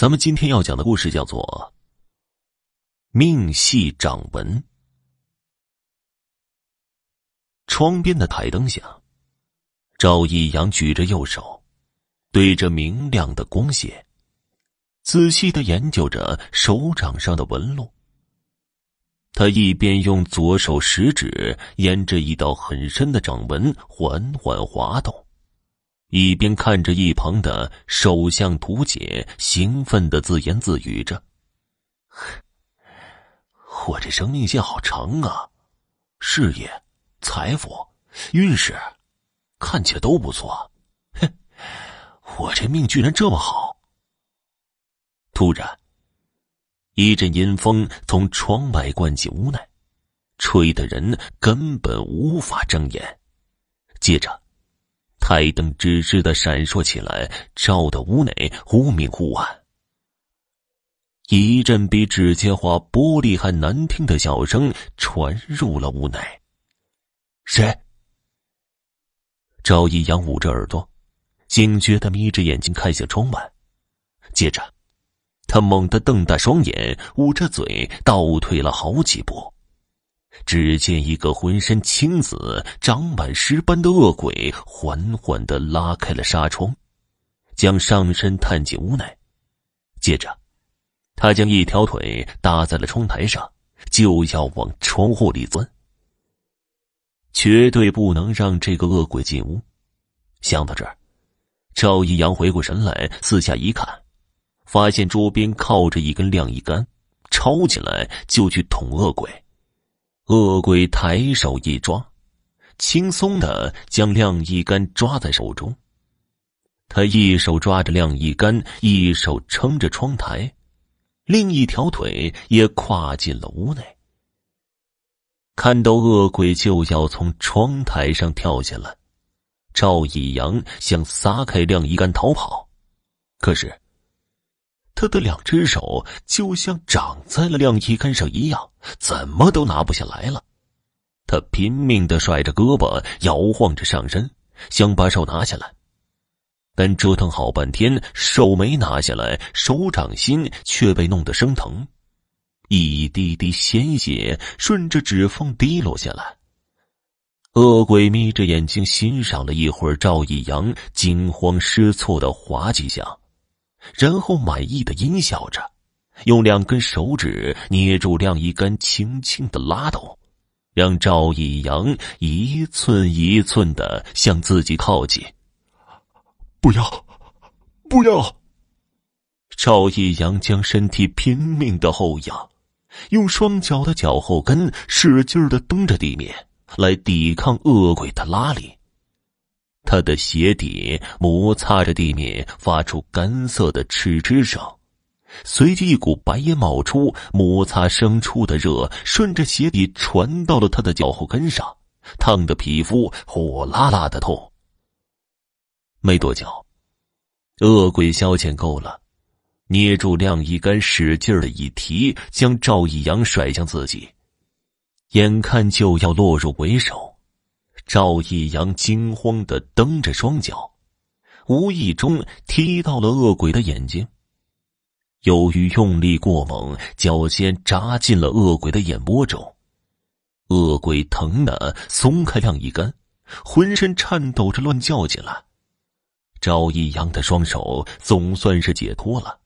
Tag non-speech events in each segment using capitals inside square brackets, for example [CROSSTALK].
咱们今天要讲的故事叫做《命系掌纹》。窗边的台灯下，赵一阳举着右手，对着明亮的光线，仔细的研究着手掌上的纹路。他一边用左手食指沿着一道很深的掌纹缓缓滑动。一边看着一旁的首相图解，兴奋的自言自语着：“我这生命线好长啊，事业、财富、运势，看起来都不错。哼，我这命居然这么好。”突然，一阵阴风从窗外灌进屋内，吹的人根本无法睁眼。接着。台灯吱吱的闪烁起来，照得屋内忽明忽暗。一阵比指尖划玻璃还难听的笑声传入了屋内。谁？赵一阳捂着耳朵，警觉的眯着眼睛看向窗外，接着，他猛地瞪大双眼，捂着嘴倒退了好几步。只见一个浑身青紫、长满尸斑的恶鬼缓缓的拉开了纱窗，将上身探进屋内。接着，他将一条腿搭在了窗台上，就要往窗户里钻。绝对不能让这个恶鬼进屋。想到这儿，赵一阳回过神来，四下一看，发现桌边靠着一根晾衣杆，抄起来就去捅恶鬼。恶鬼抬手一抓，轻松的将晾衣杆抓在手中。他一手抓着晾衣杆，一手撑着窗台，另一条腿也跨进了屋内。看到恶鬼就要从窗台上跳下来，赵以阳想撒开晾衣杆逃跑，可是。他的两只手就像长在了晾衣杆上一样，怎么都拿不下来了。他拼命的甩着胳膊，摇晃着上身，想把手拿下来，但折腾好半天，手没拿下来，手掌心却被弄得生疼，一滴滴鲜血顺着指缝滴落下来。恶鬼眯着眼睛欣赏了一会儿赵一阳惊慌失措的滑稽相。然后满意的阴笑着，用两根手指捏住晾衣杆，轻轻的拉动，让赵以阳一寸一寸的向自己靠近。不要，不要！赵以阳将身体拼命的后仰，用双脚的脚后跟使劲的蹬着地面，来抵抗恶鬼的拉力。他的鞋底摩擦着地面，发出干涩的嗤嗤声，随即一股白烟冒出，摩擦生出的热顺着鞋底传到了他的脚后跟上，烫的皮肤火辣辣的痛。没多久，恶鬼消遣够了，捏住晾衣杆，使劲的一提，将赵一阳甩向自己，眼看就要落入鬼手。赵一阳惊慌的蹬着双脚，无意中踢到了恶鬼的眼睛。由于用力过猛，脚尖扎进了恶鬼的眼窝中，恶鬼疼的松开晾衣杆，浑身颤抖着乱叫起来。赵一阳的双手总算是解脱了，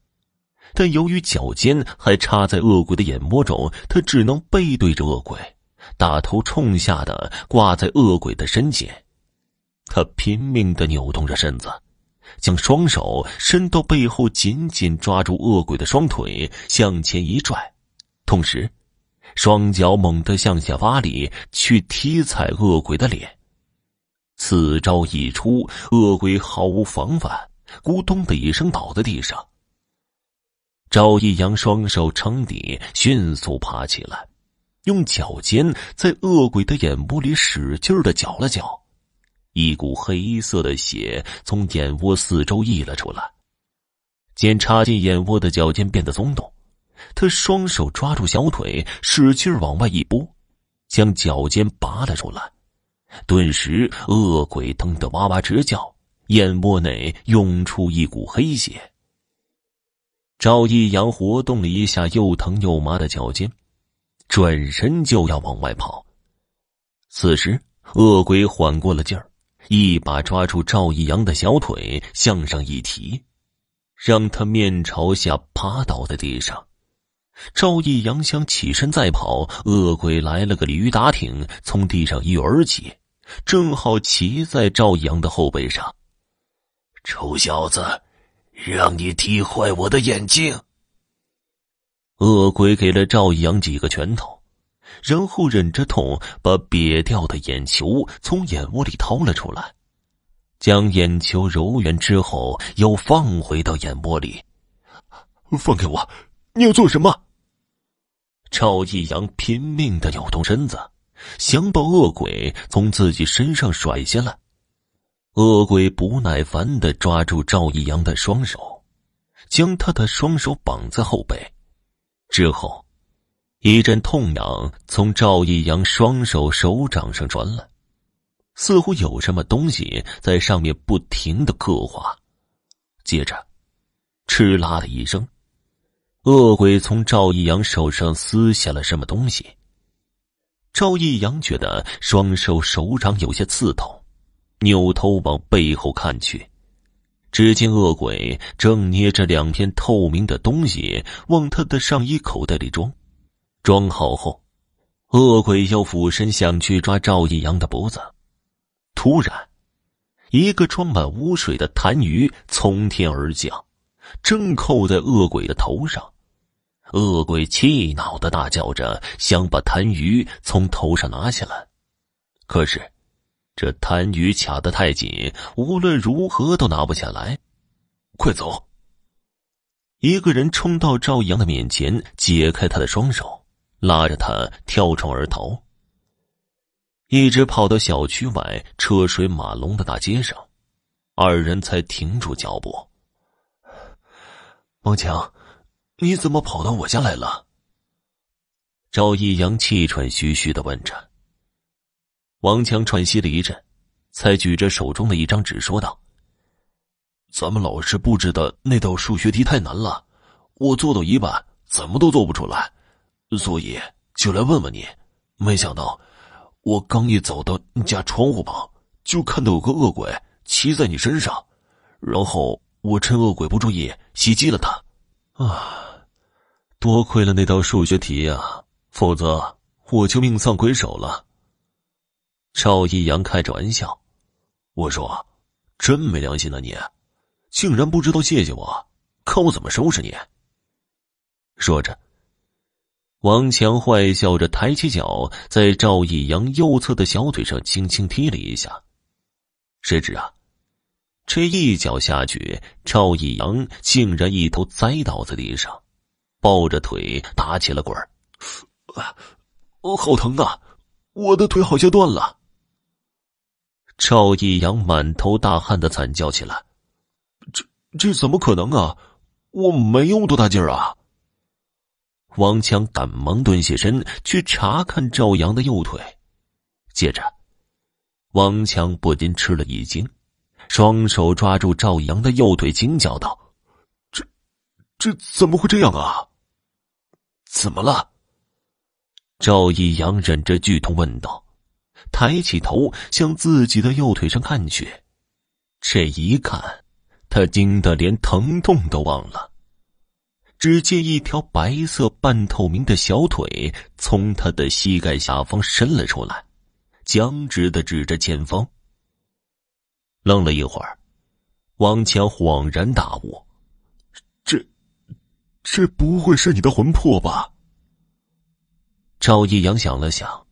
但由于脚尖还插在恶鬼的眼窝中，他只能背对着恶鬼。大头冲下的挂在恶鬼的身前，他拼命的扭动着身子，将双手伸到背后，紧紧抓住恶鬼的双腿，向前一拽，同时，双脚猛地向下发力，去踢踩恶鬼的脸。此招一出，恶鬼毫无防范，咕咚的一声倒在地上。赵一阳双手撑地，迅速爬起来。用脚尖在恶鬼的眼窝里使劲的搅了搅，一股黑色的血从眼窝四周溢了出来。见插进眼窝的脚尖变得松动，他双手抓住小腿，使劲往外一拨，将脚尖拔了出来。顿时，恶鬼疼得哇哇直叫，眼窝内涌出一股黑血。赵一阳活动了一下又疼又麻的脚尖，转身就要往外跑。此时，恶鬼缓过了劲儿，一把抓住赵一阳的小腿，向上一提，让他面朝下趴倒在地上。赵一阳想起身再跑，恶鬼来了个驴打挺，从地上一跃而起，正好骑在赵一阳的后背上。臭小子，让你踢坏我的眼睛！恶鬼给了赵一阳几个拳头，然后忍着痛把瘪掉的眼球从眼窝里掏了出来，将眼球揉圆之后又放回到眼窝里。放开我！你要做什么？赵一阳拼命的扭动身子，想把恶鬼从自己身上甩下来。恶鬼不耐烦的抓住赵一阳的双手，将他的双手绑在后背。之后，一阵痛痒从赵一阳双手手掌上传来，似乎有什么东西在上面不停的刻画。接着，哧啦的一声。恶鬼从赵一阳手上撕下了什么东西。赵一阳觉得双手手掌有些刺痛，扭头往背后看去，只见恶鬼正捏着两片透明的东西往他的上衣口袋里装。装好后，恶鬼又俯身想去抓赵一阳的脖子，突然，一个装满污水的痰盂从天而降，正扣在恶鬼的头上。恶鬼气恼的大叫着，想把痰盂从头上拿下来，可是这痰盂卡得太紧，无论如何都拿不下来。快走！一个人冲到赵阳的面前，解开他的双手，拉着他跳窗而逃，一直跑到小区外车水马龙的大街上，二人才停住脚步。王强。你怎么跑到我家来了？赵一阳气喘吁吁的问着。王强喘息了一阵，才举着手中的一张纸说道：“咱们老师布置的那道数学题太难了，我做到一半怎么都做不出来，所以就来问问你。没想到我刚一走到你家窗户旁，就看到有个恶鬼骑在你身上，然后我趁恶鬼不注意袭击了他。啊！”多亏了那道数学题呀，否则我就命丧鬼手了。赵一阳开着玩笑，我说：“真没良心的你，竟然不知道谢谢我，看我怎么收拾你。”说着，王强坏笑着抬起脚，在赵一阳右侧的小腿上轻轻踢了一下。谁知啊，这一脚下去，赵一阳竟然一头栽倒在地上。抱着腿打起了滚儿，啊，好疼啊！我的腿好像断了。赵一阳满头大汗的惨叫起来：“这这怎么可能啊！我没用多大劲儿啊！”王强赶忙蹲下身去查看赵阳的右腿，接着，王强不禁吃了一惊，双手抓住赵阳的右腿，惊叫道：“这这怎么会这样啊？”怎么了？赵一阳忍着剧痛问道，抬起头向自己的右腿上看去。这一看，他惊得连疼痛都忘了。只见一条白色半透明的小腿从他的膝盖下方伸了出来，僵直的指着前方。愣了一会儿，王强恍然大悟。这这不会是你的魂魄吧？赵一阳想了想，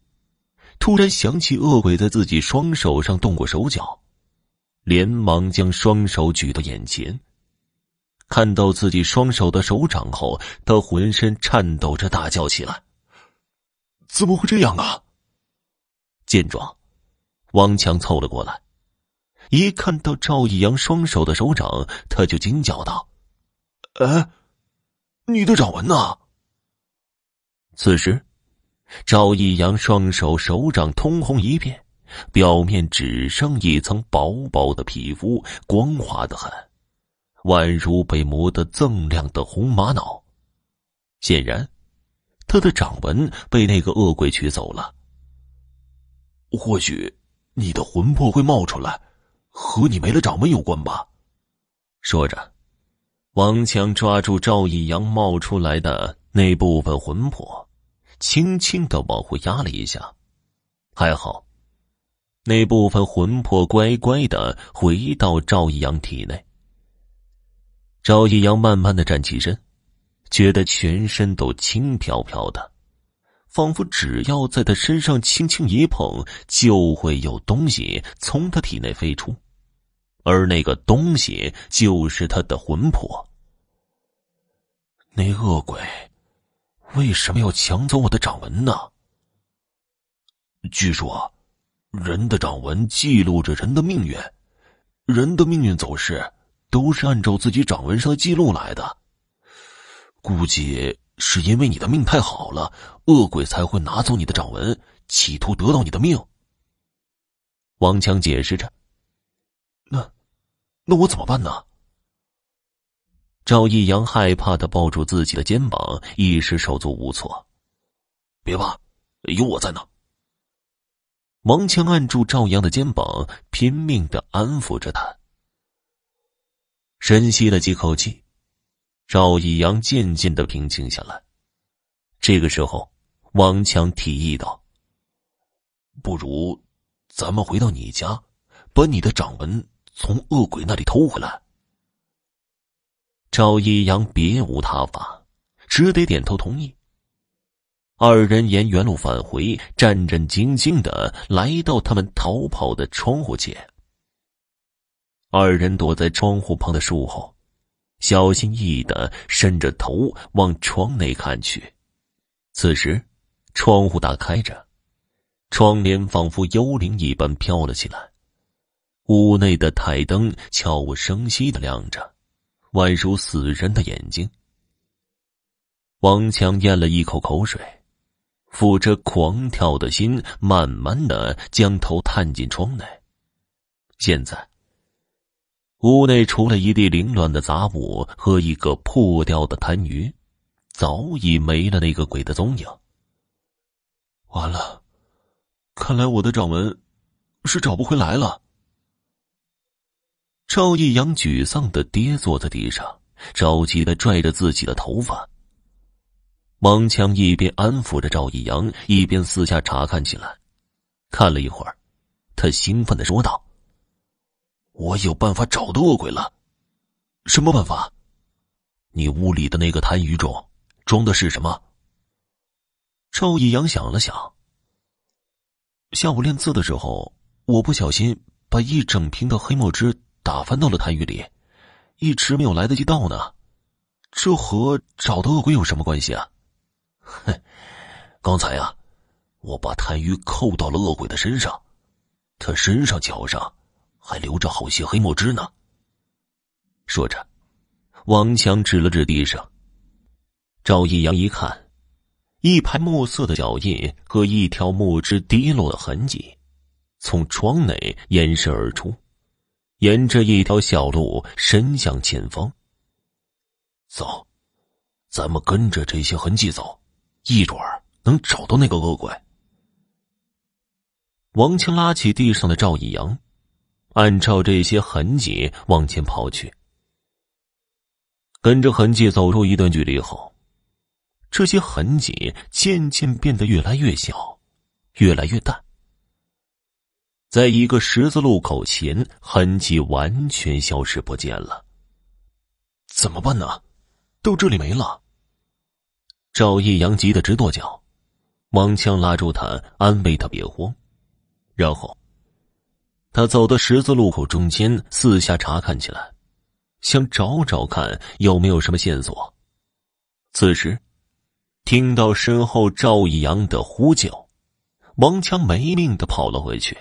突然想起恶鬼在自己双手上动过手脚，连忙将双手举到眼前。看到自己双手的手掌后，他浑身颤抖着大叫起来：“怎么会这样啊？”见状，王强凑了过来，一看到赵一阳双手的手掌，他就惊叫道：“哎！”你的掌纹呢？此时，赵一阳双手手掌通红一片，表面只剩一层薄薄的皮肤，光滑的很。宛如被磨得锃亮的红玛瑙。显然，他的掌纹被那个恶鬼取走了。或许，你的魂魄会冒出来，和你没了掌纹有关吧？说着，王强抓住赵一阳冒出来的那部分魂魄，轻轻的往后压了一下，还好，那部分魂魄乖乖的回到赵一阳体内。赵一阳慢慢的站起身，觉得全身都轻飘飘的。仿佛只要在他身上轻轻一碰，就会有东西从他体内飞出，而那个东西就是他的魂魄。那恶鬼为什么要抢走我的掌纹呢？据说，人的掌纹记录着人的命运，人的命运走势都是按照自己掌纹上的记录来的。估计。是因为你的命太好了，恶鬼才会拿走你的掌纹，企图得到你的命。王强解释着。那，那我怎么办呢？赵一阳害怕的抱住自己的肩膀，一时手足无措。别怕，有我在呢。王强按住赵阳的肩膀，拼命的安抚着他。深吸了几口气。赵一阳渐渐的平静下来。这个时候，王强提议道：“不如，咱们回到你家，把你的掌纹从恶鬼那里偷回来。”赵一阳别无他法，只得点头同意。二人沿原路返回，战战兢兢的来到他们逃跑的窗户前。二人躲在窗户旁的树后。小心翼翼的伸着头往窗内看去，此时，窗户打开着，窗帘仿佛幽灵一般飘了起来，屋内的台灯悄无声息的亮着，宛如死人的眼睛。王强咽了一口口水，抚着狂跳的心，慢慢的将头探进窗内。现在。屋内除了一地凌乱的杂物和一个破掉的痰盂，早已没了那个鬼的踪影。完了，看来我的掌纹是找不回来了。赵一阳沮丧的跌坐在地上，着急的拽着自己的头发。王强一边安抚着赵一阳，一边四下查看起来。看了一会儿，他兴奋的说道。我有办法找到恶鬼了，什么办法？你屋里的那个痰盂中装的是什么？赵一阳想了想，下午练字的时候，我不小心把一整瓶的黑墨汁打翻到了痰盂里，一直没有来得及倒呢。这和找到恶鬼有什么关系啊？哼，[LAUGHS] 刚才啊，我把痰盂扣到了恶鬼的身上，他身上、脚上。还留着好些黑墨汁呢。说着，王强指了指地上。赵一阳一看，一排墨色的脚印和一条墨汁滴落的痕迹，从窗内延伸而出，沿着一条小路伸向前方。走，咱们跟着这些痕迹走，一准能找到那个恶鬼。王强拉起地上的赵一阳。按照这些痕迹往前跑去，跟着痕迹走出一段距离后，这些痕迹渐渐变得越来越小，越来越淡。在一个十字路口前，痕迹完全消失不见了。怎么办呢？到这里没了。赵一阳急得直跺脚，王强拉住他，安慰他别慌，然后。他走到十字路口中间，四下查看起来，想找找看有没有什么线索。此时，听到身后赵一阳的呼救，王强没命的跑了回去。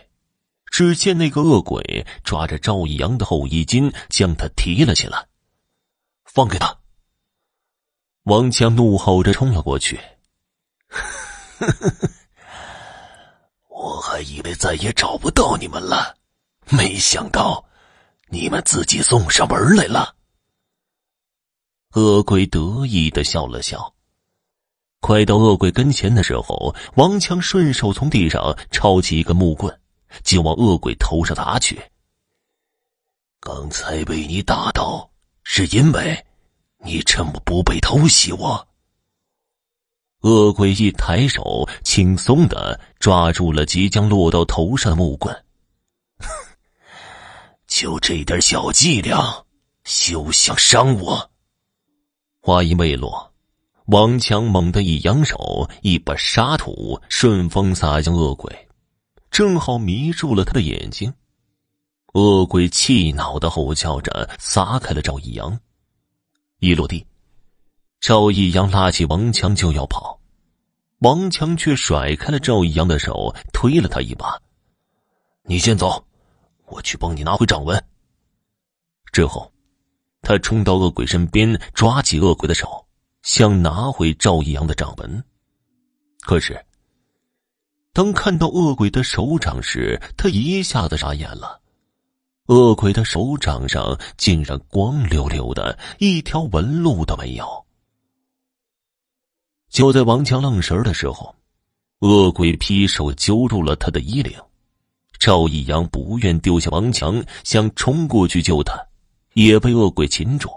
只见那个恶鬼抓着赵一阳的后衣襟，将他提了起来。放开他！王强怒吼着冲了过去。[LAUGHS] 我还以为再也找不到你们了。没想到，你们自己送上门来了。恶鬼得意的笑了笑。快到恶鬼跟前的时候，王强顺手从地上抄起一根木棍，就往恶鬼头上砸去。刚才被你打到，是因为你这么不被偷袭我。恶鬼一抬手，轻松的抓住了即将落到头上的木棍。哼 [LAUGHS] 就这点小伎俩，休想伤我！话音未落，王强猛地一扬手，一把沙土顺风洒向恶鬼，正好迷住了他的眼睛。恶鬼气恼的吼叫着，撒开了赵一阳。一落地。赵一阳拉起王强就要跑，王强却甩开了赵一阳的手，推了他一把：“你先走，我去帮你拿回掌纹。”之后，他冲到恶鬼身边，抓起恶鬼的手，想拿回赵一阳的掌纹。可是，当看到恶鬼的手掌时，他一下子傻眼了。恶鬼的手掌上竟然光溜溜的，一条纹路都没有。就在王强愣神的时候，恶鬼劈手揪住了他的衣领。赵一阳不愿丢下王强，想冲过去救他，也被恶鬼擒住。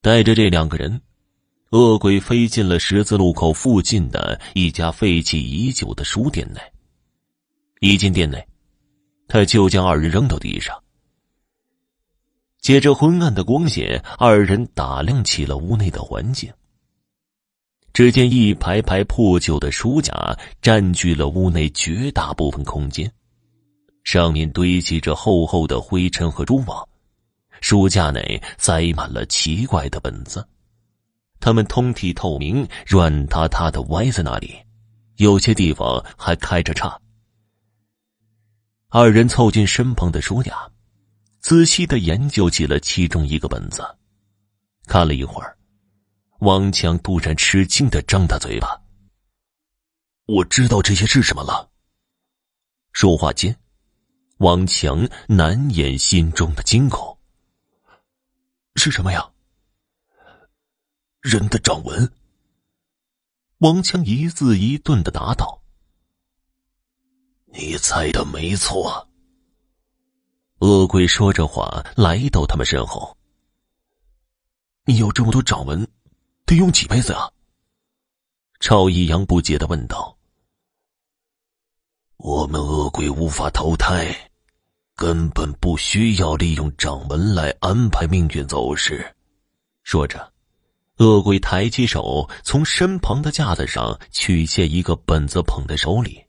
带着这两个人，恶鬼飞进了十字路口附近的一家废弃已久的书店内。一进店内，他就将二人扔到地上。借着昏暗的光线，二人打量起了屋内的环境。只见一排排破旧的书架占据了屋内绝大部分空间，上面堆积着厚厚的灰尘和蛛网。书架内塞满了奇怪的本子，它们通体透明，软塌塌的歪在那里，有些地方还开着叉。二人凑近身旁的书架，仔细的研究起了其中一个本子，看了一会儿。王强突然吃惊的张大嘴巴。我知道这些是什么了。说话间，王强难掩心中的惊恐。是什么呀？人的掌纹。王强一字一顿的答道：“你猜的没错。”恶鬼说着话，来到他们身后。你有这么多掌纹？得用几辈子啊？赵一阳不解的问道。我们恶鬼无法投胎，根本不需要利用掌纹来安排命运走势。说着，恶鬼抬起手，从身旁的架子上取下一个本子，捧在手里。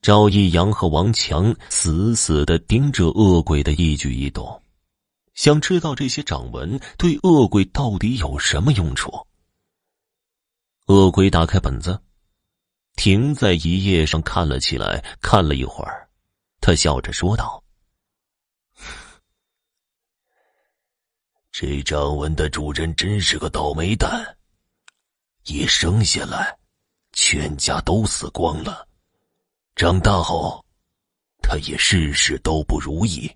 赵一阳和王强死死的盯着恶鬼的一举一动。想知道这些掌纹对恶鬼到底有什么用处？恶鬼打开本子，停在一页上看了起来，看了一会儿，他笑着说道：“这掌纹的主人真是个倒霉蛋，一生下来，全家都死光了，长大后，他也事事都不如意。”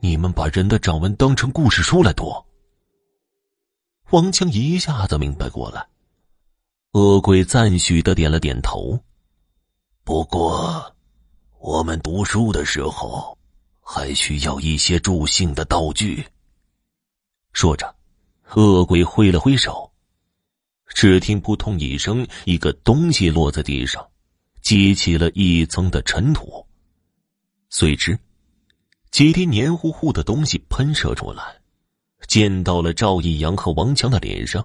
你们把人的掌纹当成故事书来读。王强一下子明白过来，恶鬼赞许的点了点头。不过，我们读书的时候，还需要一些助兴的道具。说着，恶鬼挥了挥手，只听扑通一声，一个东西落在地上，激起了一层的尘土，随之。几滴黏糊糊的东西喷射出来，溅到了赵一阳和王强的脸上。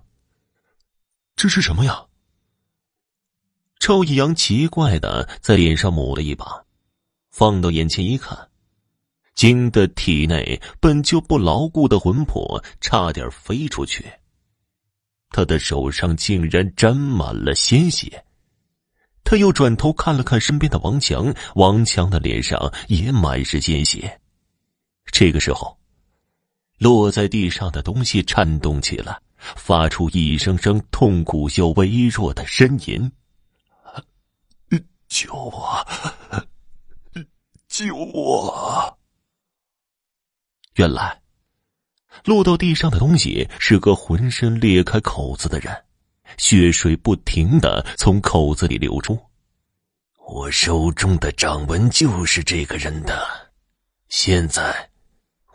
这是什么呀？赵一阳奇怪的在脸上抹了一把，放到眼前一看，惊得体内本就不牢固的魂魄差点飞出去。他的手上竟然沾满了鲜血。他又转头看了看身边的王强，王强的脸上也满是鲜血。这个时候，落在地上的东西颤动起来，发出一声声痛苦又微弱的呻吟：“救我！救我！”原来，落到地上的东西是个浑身裂开口子的人，血水不停的从口子里流出。我手中的掌纹就是这个人的，现在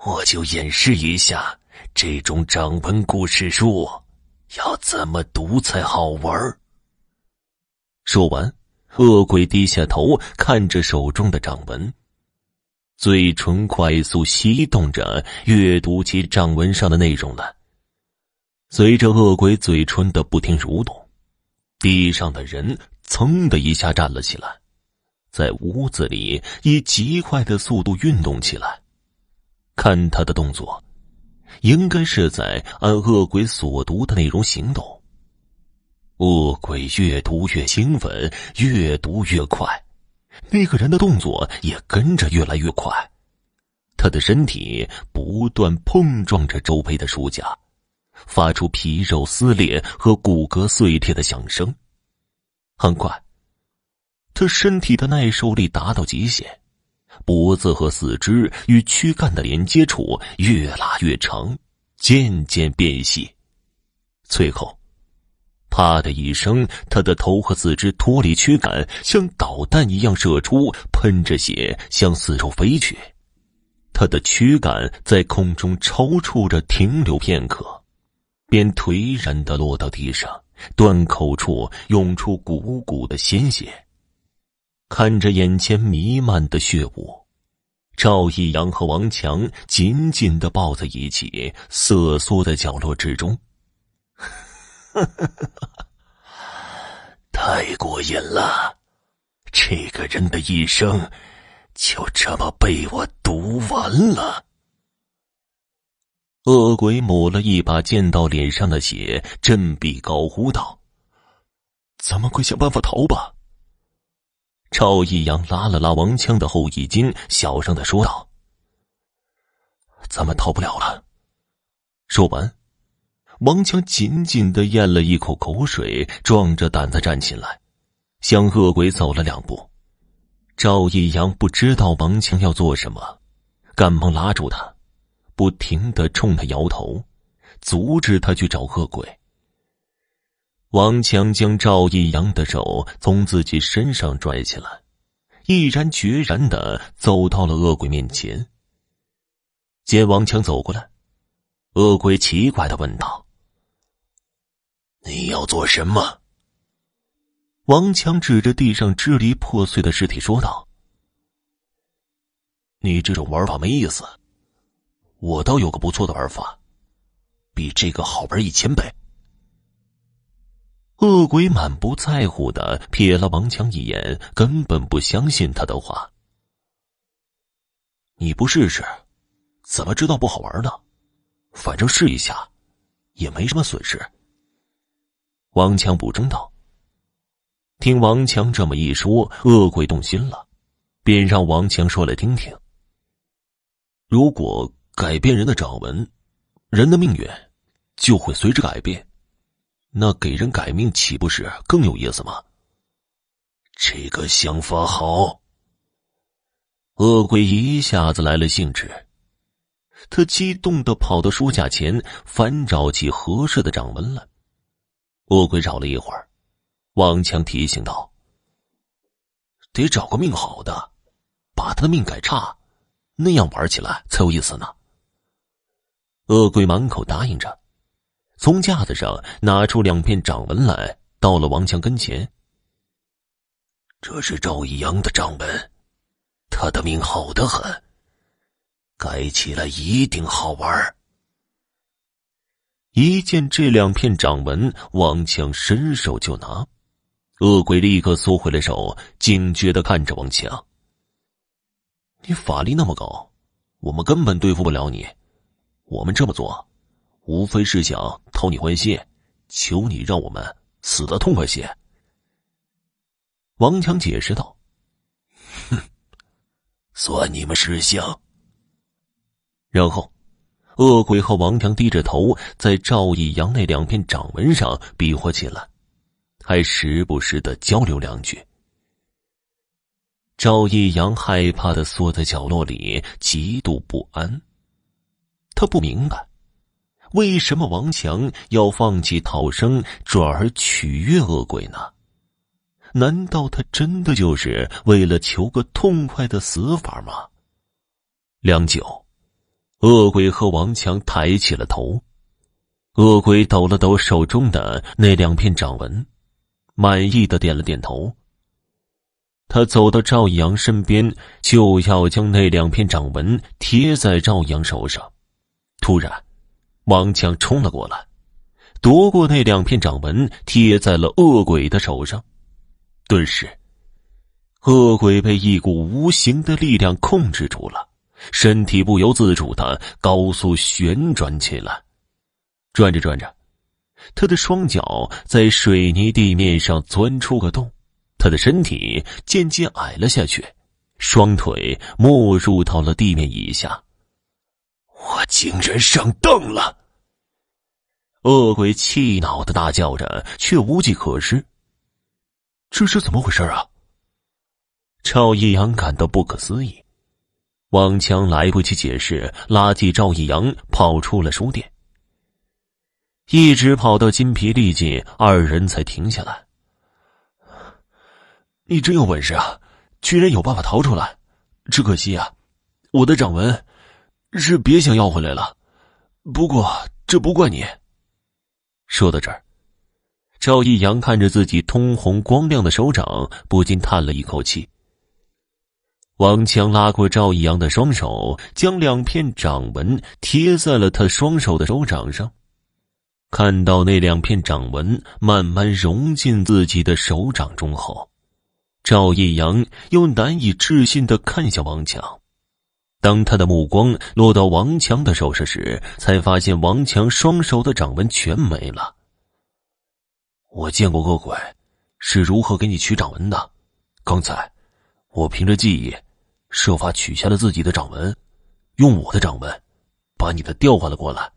我就演示一下这种掌纹故事书要怎么读才好玩。说完，恶鬼低下头看着手中的掌纹。嘴唇快速翕动着，阅读起掌纹上的内容来。随着恶鬼嘴唇的不停蠕动，地上的人噌的一下站了起来，在屋子里以极快的速度运动起来。看他的动作，应该是在按恶鬼所读的内容行动。恶鬼越读越兴奋，越读越快。那个人的动作也跟着越来越快，他的身体不断碰撞着周围的书架，发出皮肉撕裂和骨骼碎裂的响声。很快，他身体的耐受力达到极限，脖子和四肢与躯干的连接处越拉越长，渐渐变细，最后。啪的一声，他的头和四肢脱离躯干，像导弹一样射出，喷着血向四周飞去。他的躯干在空中抽搐着停留片刻，便颓然的落到地上，断口处涌出股股的鲜血。看着眼前弥漫的血雾，赵一阳和王强紧紧的抱在一起，瑟缩在角落之中。哈哈哈！太过瘾了，这个人的一生就这么被我读完了。恶鬼抹了一把溅到脸上的血，振臂高呼道：“咱们快想办法逃吧！”赵一阳拉了拉王强的后衣襟，小声的说道：“咱们逃不了了。”说完。王强紧紧的咽了一口口水，壮着胆子站起来，向恶鬼走了两步。赵一阳不知道王强要做什么，赶忙拉住他，不停的冲他摇头，阻止他去找恶鬼。王强将赵一阳的手从自己身上拽起来，毅然决然的走到了恶鬼面前。见王强走过来，恶鬼奇怪的问道。你要做什么？王强指着地上支离破碎的尸体说道：“你这种玩法没意思，我倒有个不错的玩法，比这个好玩一千倍。”恶鬼满不在乎的瞥了王强一眼，根本不相信他的话。你不试试，怎么知道不好玩呢？反正试一下，也没什么损失。王强补充道：“听王强这么一说，恶鬼动心了，便让王强说来听听。如果改变人的掌纹，人的命运就会随之改变，那给人改命岂不是更有意思吗？”这个想法好。恶鬼一下子来了兴致，他激动的跑到书架前，翻找起合适的掌纹来。恶鬼找了一会儿，王强提醒道：“得找个命好的，把他的命改差，那样玩起来才有意思呢。”恶鬼满口答应着，从架子上拿出两片掌纹来，到了王强跟前。这是赵一阳的掌纹，他的命好的很，改起来一定好玩。一见这两片掌纹，王强伸手就拿，恶鬼立刻缩回了手，警觉的看着王强：“你法力那么高，我们根本对付不了你。我们这么做，无非是想讨你欢心，求你让我们死的痛快些。”王强解释道：“哼，算你们识相。”然后。恶鬼和王强低着头，在赵一阳那两片掌纹上比划起来，还时不时的交流两句。赵一阳害怕的缩在角落里，极度不安。他不明白，为什么王强要放弃逃生，转而取悦恶鬼呢？难道他真的就是为了求个痛快的死法吗？良久，恶鬼和王强抬起了头。恶鬼抖了抖手中的那两片掌纹，满意的点了点头。他走到赵阳身边，就要将那两片掌纹贴在赵阳手上。突然，王强冲了过来，夺过那两片掌纹，贴在了恶鬼的手上。顿时，恶鬼被一股无形的力量控制住了，身体不由自主的高速旋转起来。转着转着，他的双脚在水泥地面上钻出个洞，他的身体渐渐矮了下去，双腿没入到了地面以下。我竟然上当了！恶鬼气恼的大叫着，却无计可施。这是怎么回事啊？赵一阳感到不可思议。王强来不及解释，拉起赵一阳跑出了书店。一直跑到筋疲力尽，二人才停下来。你真有本事啊，居然有办法逃出来！只可惜啊，我的掌纹是别想要回来了。不过这不怪你。说到这儿，赵一阳看着自己通红光亮的手掌，不禁叹了一口气。王强拉过赵一阳的双手，将两片掌纹贴在了他双手的手掌上。看到那两片掌纹慢慢融进自己的手掌中后，赵一阳又难以置信的看向王强。当他的目光落到王强的手上时，才发现王强双手的掌纹全没了。我见过恶鬼是如何给你取掌纹的。刚才，我凭着记忆，设法取下了自己的掌纹，用我的掌纹，把你的调换了过来。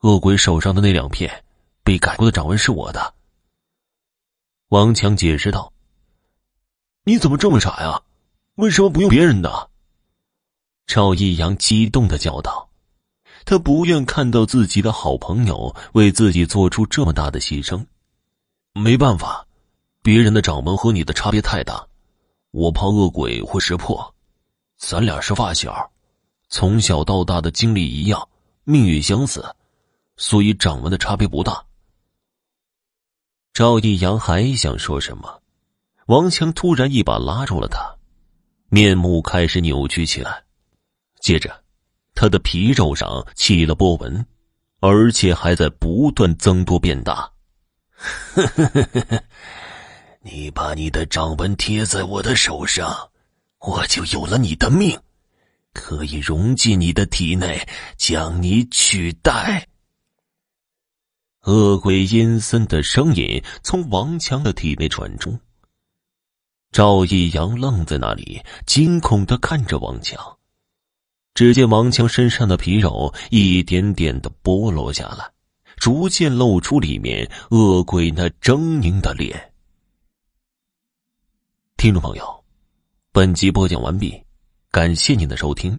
恶鬼手上的那两片被改过的掌纹是我的。王强解释道：“你怎么这么傻呀？为什么不用别人的？”赵一阳激动的叫道：“他不愿看到自己的好朋友为自己做出这么大的牺牲。没办法，别人的掌纹和你的差别太大，我怕恶鬼会识破。咱俩是发小，从小到大的经历一样，命运相似。”所以掌纹的差别不大。赵一阳还想说什么，王强突然一把拉住了他，面目开始扭曲起来，接着，他的皮肉上起了波纹，而且还在不断增多变大。呵呵呵呵呵你把你的掌纹贴在我的手上，我就有了你的命，可以融进你的体内，将你取代。恶鬼阴森的声音从王强的体内传出。赵一阳愣在那里，惊恐的看着王强。只见王强身上的皮肉一点点的剥落下来，逐渐露出里面恶鬼那狰狞的脸。听众朋友，本集播讲完毕，感谢您的收听。